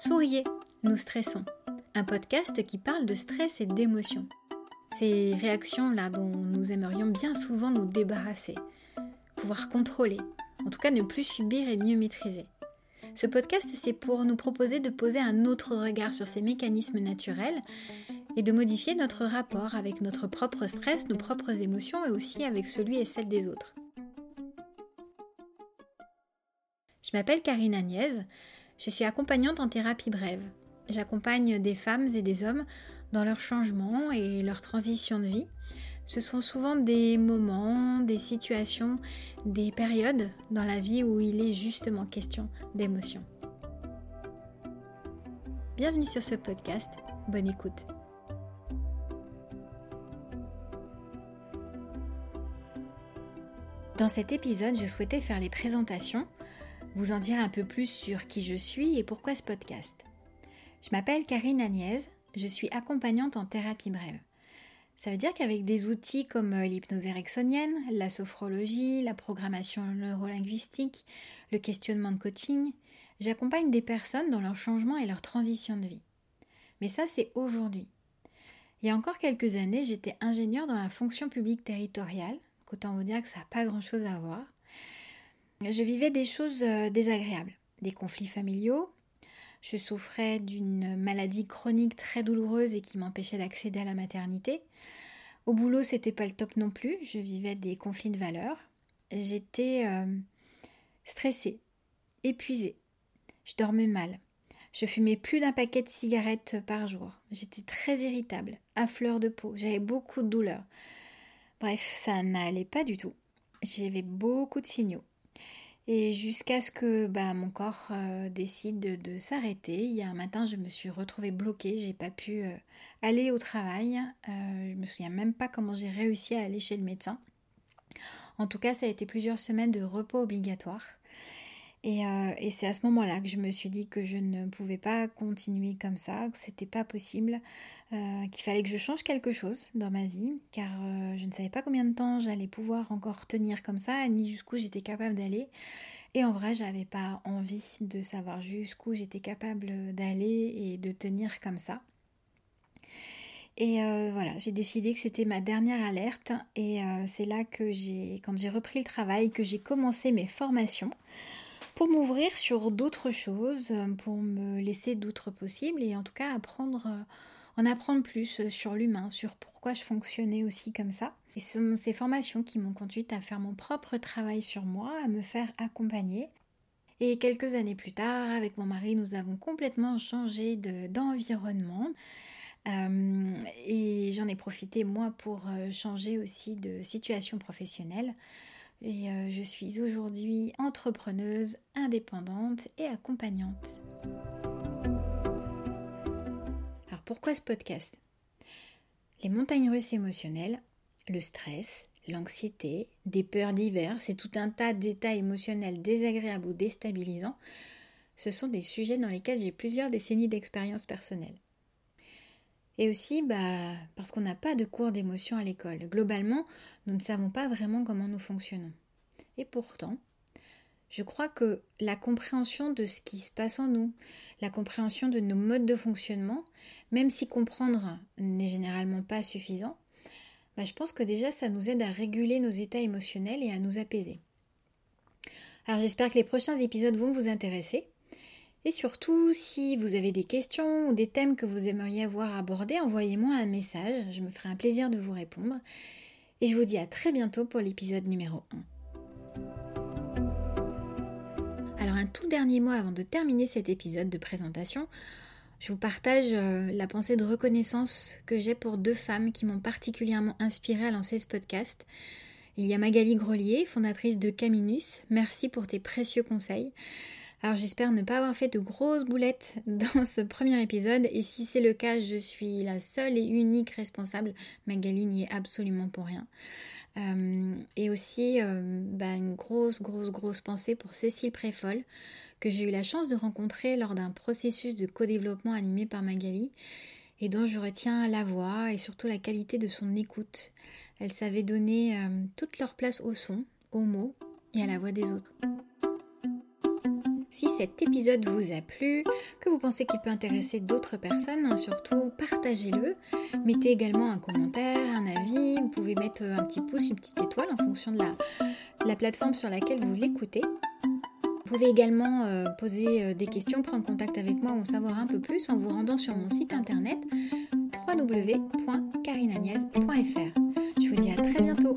Souriez, nous stressons. Un podcast qui parle de stress et d'émotions. Ces réactions-là dont nous aimerions bien souvent nous débarrasser, pouvoir contrôler, en tout cas ne plus subir et mieux maîtriser. Ce podcast, c'est pour nous proposer de poser un autre regard sur ces mécanismes naturels et de modifier notre rapport avec notre propre stress, nos propres émotions et aussi avec celui et celle des autres. Je m'appelle Karine Agnès, je suis accompagnante en thérapie brève. J'accompagne des femmes et des hommes dans leur changement et leur transition de vie. Ce sont souvent des moments, des situations, des périodes dans la vie où il est justement question d'émotion. Bienvenue sur ce podcast, bonne écoute. Dans cet épisode, je souhaitais faire les présentations vous en dire un peu plus sur qui je suis et pourquoi ce podcast. Je m'appelle Karine Agnès, je suis accompagnante en thérapie brève. Ça veut dire qu'avec des outils comme euh, l'hypnose ericksonienne, la sophrologie, la programmation neurolinguistique, le questionnement de coaching, j'accompagne des personnes dans leur changement et leur transition de vie. Mais ça, c'est aujourd'hui. Il y a encore quelques années, j'étais ingénieure dans la fonction publique territoriale, autant vous dire que ça n'a pas grand-chose à voir. Je vivais des choses euh, désagréables, des conflits familiaux. Je souffrais d'une maladie chronique très douloureuse et qui m'empêchait d'accéder à la maternité. Au boulot, c'était pas le top non plus. Je vivais des conflits de valeurs. J'étais euh, stressée, épuisée. Je dormais mal. Je fumais plus d'un paquet de cigarettes par jour. J'étais très irritable, à fleur de peau. J'avais beaucoup de douleurs. Bref, ça n'allait pas du tout. J'avais beaucoup de signaux. Et jusqu'à ce que bah, mon corps euh, décide de, s'arrêter. Il y a un matin, je me suis retrouvée bloquée. J'ai pas pu euh, aller au travail. Euh, je me souviens même pas comment j'ai réussi à aller chez le médecin. En tout cas, ça a été plusieurs semaines de repos obligatoire. Et, et c'est à ce moment-là que je me suis dit que je ne pouvais pas continuer comme ça, que c'était pas possible, qu'il fallait que je change quelque chose dans ma vie, car je ne savais pas combien de temps j'allais pouvoir encore tenir comme ça, ni jusqu'où j'étais capable d'aller. Et en vrai, j'avais pas envie de savoir jusqu'où j'étais capable d'aller et de tenir comme ça. Et euh, voilà, j'ai décidé que c'était ma dernière alerte. Et euh, c'est là que j'ai, quand j'ai repris le travail, que j'ai commencé mes formations pour m'ouvrir sur d'autres choses, pour me laisser d'autres possibles et en tout cas apprendre, en apprendre plus sur l'humain, sur pourquoi je fonctionnais aussi comme ça. Et ce sont ces formations qui m'ont conduite à faire mon propre travail sur moi, à me faire accompagner. Et quelques années plus tard, avec mon mari, nous avons complètement changé d'environnement. Euh, et j'en ai profité moi pour euh, changer aussi de situation professionnelle. Et euh, je suis aujourd'hui entrepreneuse, indépendante et accompagnante. Alors pourquoi ce podcast? Les montagnes russes émotionnelles le stress, l'anxiété, des peurs diverses et tout un tas d'états émotionnels désagréables ou déstabilisants, ce sont des sujets dans lesquels j'ai plusieurs décennies d'expérience personnelle. Et aussi, bah, parce qu'on n'a pas de cours d'émotion à l'école. Globalement, nous ne savons pas vraiment comment nous fonctionnons. Et pourtant, je crois que la compréhension de ce qui se passe en nous, la compréhension de nos modes de fonctionnement, même si comprendre n'est généralement pas suffisant, bah, je pense que déjà ça nous aide à réguler nos états émotionnels et à nous apaiser. Alors j'espère que les prochains épisodes vont vous intéresser. Et surtout, si vous avez des questions ou des thèmes que vous aimeriez avoir abordés, envoyez-moi un message, je me ferai un plaisir de vous répondre. Et je vous dis à très bientôt pour l'épisode numéro 1. Alors un tout dernier mot avant de terminer cet épisode de présentation. Je vous partage euh, la pensée de reconnaissance que j'ai pour deux femmes qui m'ont particulièrement inspirée à lancer ce podcast. Il y a Magali Grelier, fondatrice de Caminus. Merci pour tes précieux conseils. Alors j'espère ne pas avoir fait de grosses boulettes dans ce premier épisode et si c'est le cas, je suis la seule et unique responsable. Magali n'y est absolument pour rien. Euh, et aussi euh, bah, une grosse, grosse, grosse pensée pour Cécile Préfol que j'ai eu la chance de rencontrer lors d'un processus de co-développement animé par Magali et dont je retiens la voix et surtout la qualité de son écoute. Elle savait donner euh, toute leur place au son, aux mots et à la voix des autres. Si cet épisode vous a plu, que vous pensez qu'il peut intéresser d'autres personnes, hein, surtout partagez-le. Mettez également un commentaire, un avis. Vous pouvez mettre un petit pouce, une petite étoile en fonction de la, la plateforme sur laquelle vous l'écoutez. Vous pouvez également euh, poser euh, des questions, prendre contact avec moi ou savoir un peu plus en vous rendant sur mon site internet www.carinagnès.fr. Je vous dis à très bientôt